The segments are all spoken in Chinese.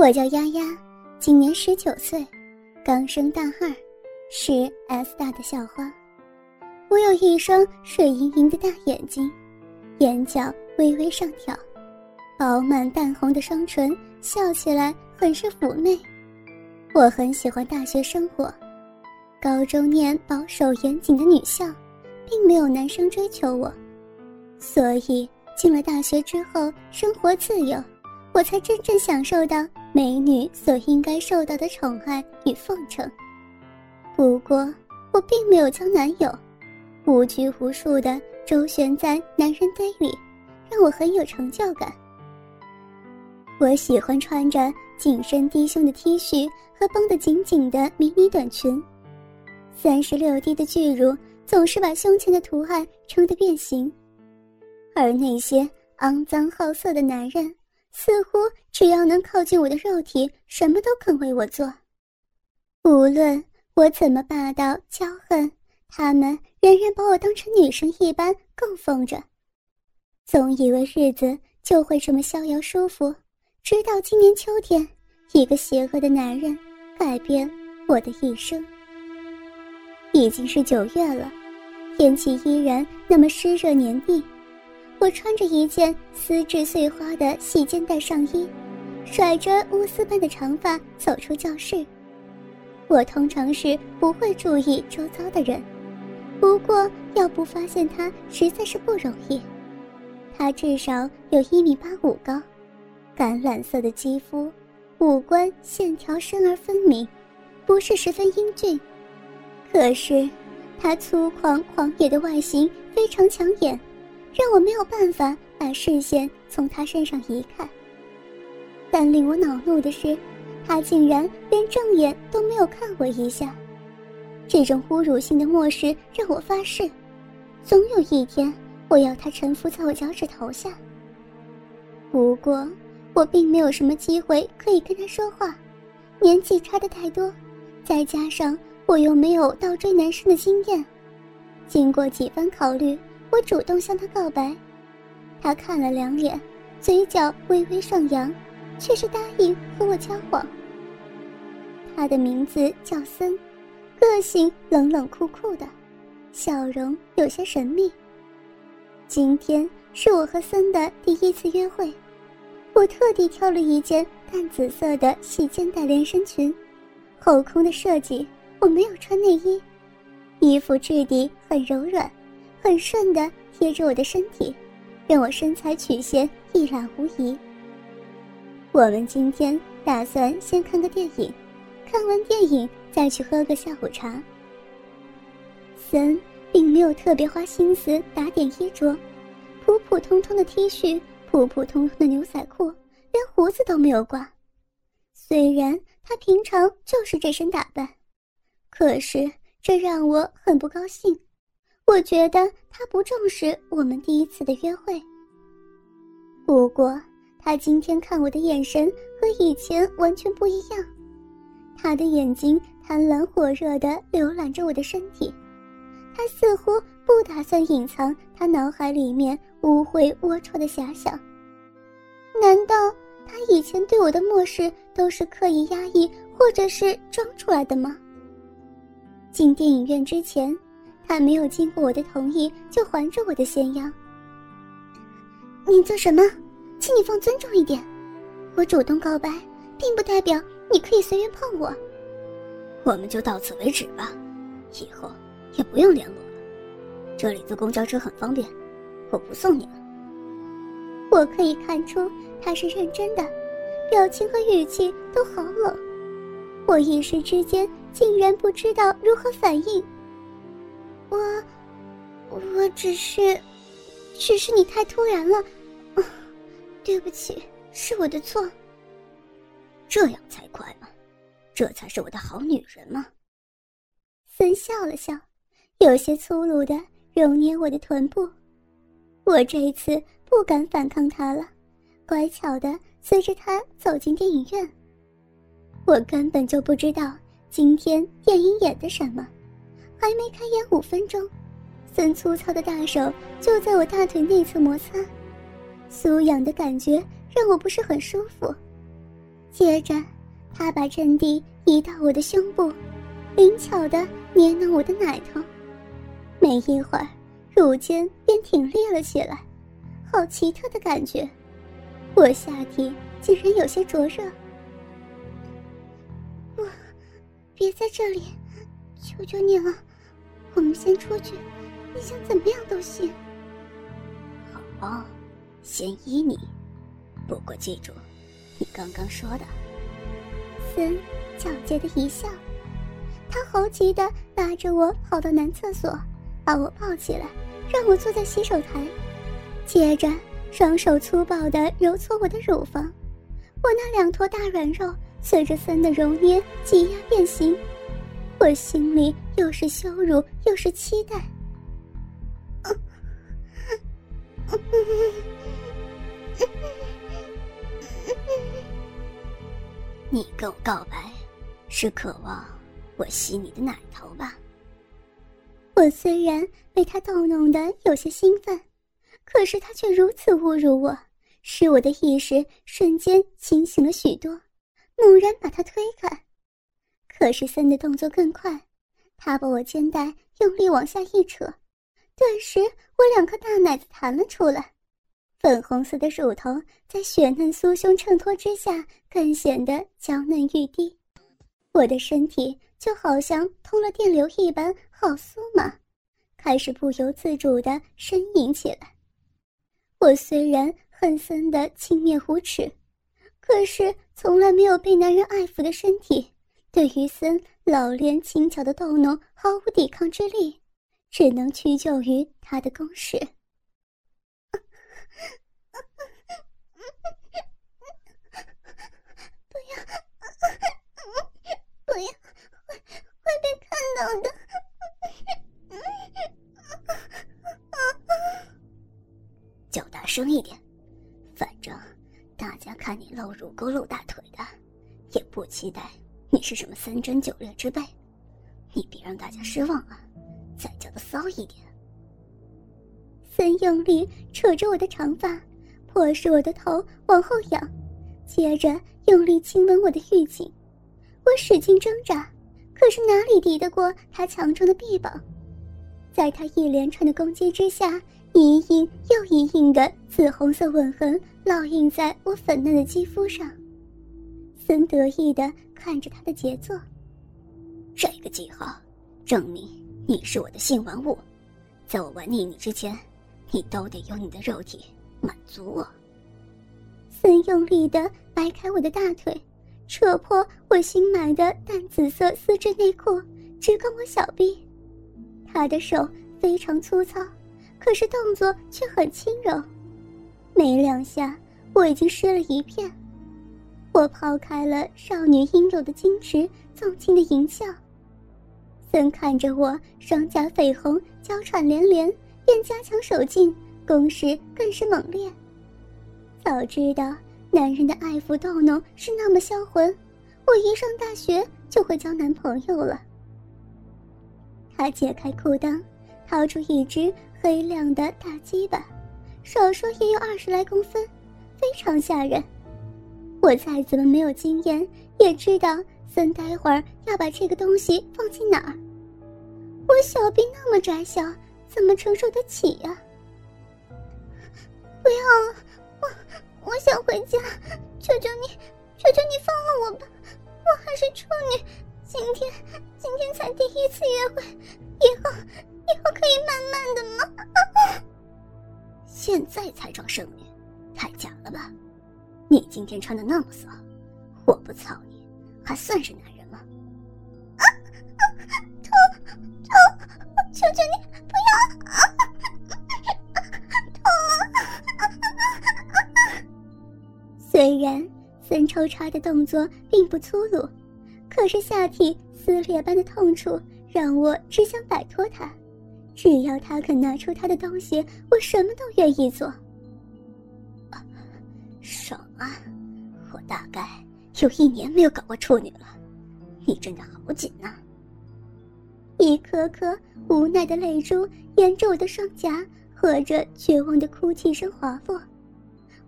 我叫丫丫，今年十九岁，刚升大二，是 S 大的校花。我有一双水盈盈的大眼睛，眼角微微上挑，饱满淡红的双唇，笑起来很是妩媚。我很喜欢大学生活，高中念保守严谨的女校，并没有男生追求我，所以进了大学之后，生活自由，我才真正享受到美女所应该受到的宠爱与奉承。不过，我并没有将男友。无拘无束的周旋在男人堆里，让我很有成就感。我喜欢穿着紧身低胸的 T 恤和绷得紧紧的迷你短裙，三十六 D 的巨乳总是把胸前的图案撑得变形，而那些肮脏好色的男人，似乎只要能靠近我的肉体，什么都肯为我做，无论我怎么霸道骄横。他们人人把我当成女神一般供奉着，总以为日子就会这么逍遥舒服。直到今年秋天，一个邪恶的男人改变我的一生。已经是九月了，天气依然那么湿热黏腻。我穿着一件丝质碎花的细肩带上衣，甩着乌丝般的长发走出教室。我通常是不会注意周遭的人。不过，要不发现他实在是不容易。他至少有一米八五高，橄榄色的肌肤，五官线条深而分明，不是十分英俊。可是，他粗犷狂野的外形非常抢眼，让我没有办法把视线从他身上移开。但令我恼怒的是，他竟然连正眼都没有看我一下。这种侮辱性的漠视让我发誓，总有一天我要他臣服在我脚趾头下。不过，我并没有什么机会可以跟他说话，年纪差的太多，再加上我又没有倒追男生的经验。经过几番考虑，我主动向他告白。他看了两眼，嘴角微微上扬，却是答应和我交往。他的名字叫森。个性冷冷酷酷的，笑容有些神秘。今天是我和森的第一次约会，我特地挑了一件淡紫色的细肩带连身裙，后空的设计。我没有穿内衣，衣服质地很柔软，很顺的贴着我的身体，让我身材曲线一览无遗。我们今天打算先看个电影。看完电影再去喝个下午茶。森并没有特别花心思打点衣着，普普通通的 T 恤，普普通通的牛仔裤，连胡子都没有刮。虽然他平常就是这身打扮，可是这让我很不高兴。我觉得他不重视我们第一次的约会。不过他今天看我的眼神和以前完全不一样。他的眼睛贪婪火热地浏览着我的身体，他似乎不打算隐藏他脑海里面污秽龌龊的遐想。难道他以前对我的漠视都是刻意压抑，或者是装出来的吗？进电影院之前，还没有经过我的同意就环着我的咸阳。你做什么？请你放尊重一点，我主动告白，并不代表。你可以随便碰我，我们就到此为止吧，以后也不用联络了。这里坐公交车很方便，我不送你了。我可以看出他是认真的，表情和语气都好冷。我一时之间竟然不知道如何反应。我，我只是，只是你太突然了，对不起，是我的错。这样才快吗？这才是我的好女人吗？森笑了笑，有些粗鲁的揉捏我的臀部。我这一次不敢反抗他了，乖巧的随着他走进电影院。我根本就不知道今天电影演的什么，还没开演五分钟，森粗糙的大手就在我大腿内侧摩擦，酥痒的感觉让我不是很舒服。接着，他把阵地移到我的胸部，灵巧的捏弄我的奶头。没一会儿，乳尖便挺立了起来，好奇特的感觉。我下体竟然有些灼热。我，别在这里，求求你了，我们先出去，你想怎么样都行。好，先依你。不过记住，你刚刚说的。森狡黠的一笑，他猴急的拉着我跑到男厕所。把我抱起来，让我坐在洗手台，接着双手粗暴的揉搓我的乳房，我那两坨大软肉随着森的揉捏挤压变形，我心里又是羞辱又是期待。你跟我告白，是渴望我吸你的奶头吧？我虽然被他逗弄得有些兴奋，可是他却如此侮辱我，使我的意识瞬间清醒了许多，猛然把他推开。可是森的动作更快，他把我肩带用力往下一扯，顿时我两颗大奶子弹了出来，粉红色的乳头在雪嫩酥胸衬托之下更显得娇嫩欲滴，我的身体。就好像通了电流一般，好酥麻，开始不由自主地呻吟起来。我虽然恨森的轻蔑无耻，可是从来没有被男人爱抚的身体，对于森老练轻巧的豆农毫无抵抗之力，只能屈就于他的攻势。不要，不要！会被看到的，叫大声一点，反正大家看你露乳沟、露大腿的，也不期待你是什么三贞九烈之辈，你别让大家失望啊，再叫的骚一点。森用力扯着我的长发，迫使我的头往后仰，接着用力亲吻我的玉颈，我使劲挣扎。可是哪里敌得过他强壮的臂膀？在他一连串的攻击之下，一印又一印的紫红色吻痕烙印在我粉嫩的肌肤上。森得意的看着他的杰作，这个记号，证明你是我的性玩物，在我玩腻你之前，你都得用你的肉体满足我。森用力的掰开我的大腿。扯破我新买的淡紫色丝质内裤，直攻我小臂。他的手非常粗糙，可是动作却很轻柔。没两下，我已经湿了一片。我抛开了少女应有的矜持，纵情的淫笑。森看着我双颊绯红，娇喘连连，便加强手劲，攻势更是猛烈。早知道。男人的爱抚逗弄是那么销魂，我一上大学就会交男朋友了。他解开裤裆，掏出一只黑亮的大鸡巴，少说也有二十来公分，非常吓人。我再怎么没有经验，也知道森待会儿要把这个东西放进哪儿。我小臂那么窄小，怎么承受得起呀？不要了，我。我想回家，求求你，求求你放了我吧！我还是处女，今天今天才第一次约会，以后以后可以慢慢的吗？现在才装剩女，今天穿的那么骚，我不操你，还算是男人吗？啊啊！痛痛！求求你不要！啊！虽然森抽插的动作并不粗鲁，可是下体撕裂般的痛楚让我只想摆脱他。只要他肯拿出他的东西，我什么都愿意做。爽啊！我大概有一年没有搞过处女了，你真的好紧呐！一颗颗无奈的泪珠沿着我的双颊，和着绝望的哭泣声滑落。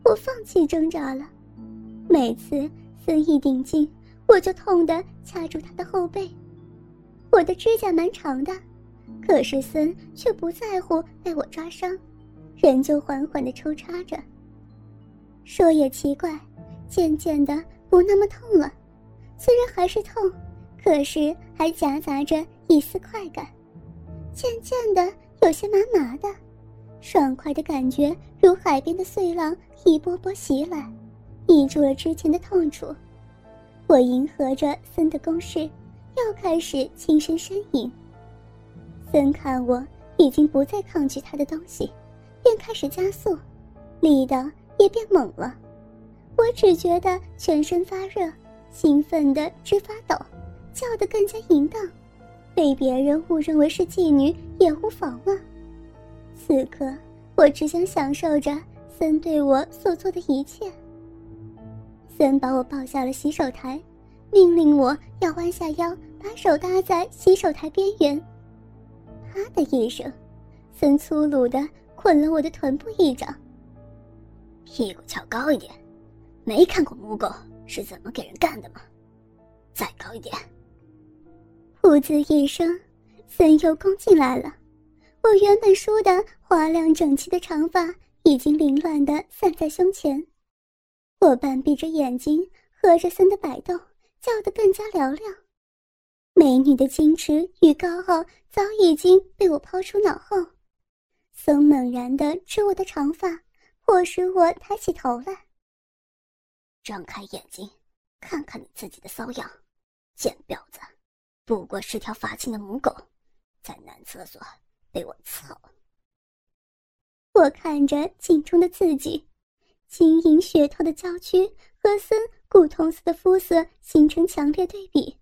我放弃挣扎了。每次森一顶劲，我就痛得掐住他的后背。我的指甲蛮长的，可是森却不在乎被我抓伤，仍旧缓缓地抽插着。说也奇怪，渐渐的不那么痛了，虽然还是痛，可是还夹杂着一丝快感。渐渐的有些麻麻的，爽快的感觉如海边的碎浪一波波袭来。抑住了之前的痛楚，我迎合着森的攻势，又开始轻声呻吟。森看我已经不再抗拒他的东西，便开始加速，力道也变猛了。我只觉得全身发热，兴奋的直发抖，叫得更加淫荡，被别人误认为是妓女也无妨了。此刻，我只想享受着森对我所做的一切。森把我抱下了洗手台，命令我要弯下腰，把手搭在洗手台边缘。啪的一声，森粗鲁地捆了我的臀部一掌。屁股翘高一点，没看过母狗是怎么给人干的吗？再高一点。噗呲一声，森又攻进来了。我原本梳的花亮整齐的长发已经凌乱地散在胸前。我半闭着眼睛，和着森的摆动，叫得更加嘹亮。美女的矜持与高傲早已经被我抛出脑后。森猛然地吃我的长发，迫使我抬起头来。张开眼睛，看看你自己的骚样，贱婊子，不过是条发情的母狗，在男厕所被我操。我看着镜中的自己。晶莹血透的娇躯和森古铜色的肤色形成强烈对比，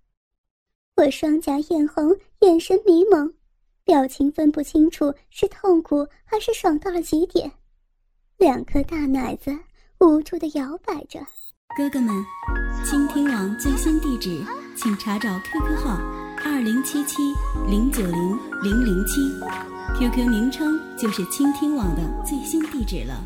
我双颊艳红，眼神迷蒙，表情分不清楚是痛苦还是爽到了极点，两颗大奶子无助的摇摆着。哥哥们，倾听网最新地址，请查找 QQ 号二零七七零九零零零七，QQ 名称就是倾听网的最新地址了。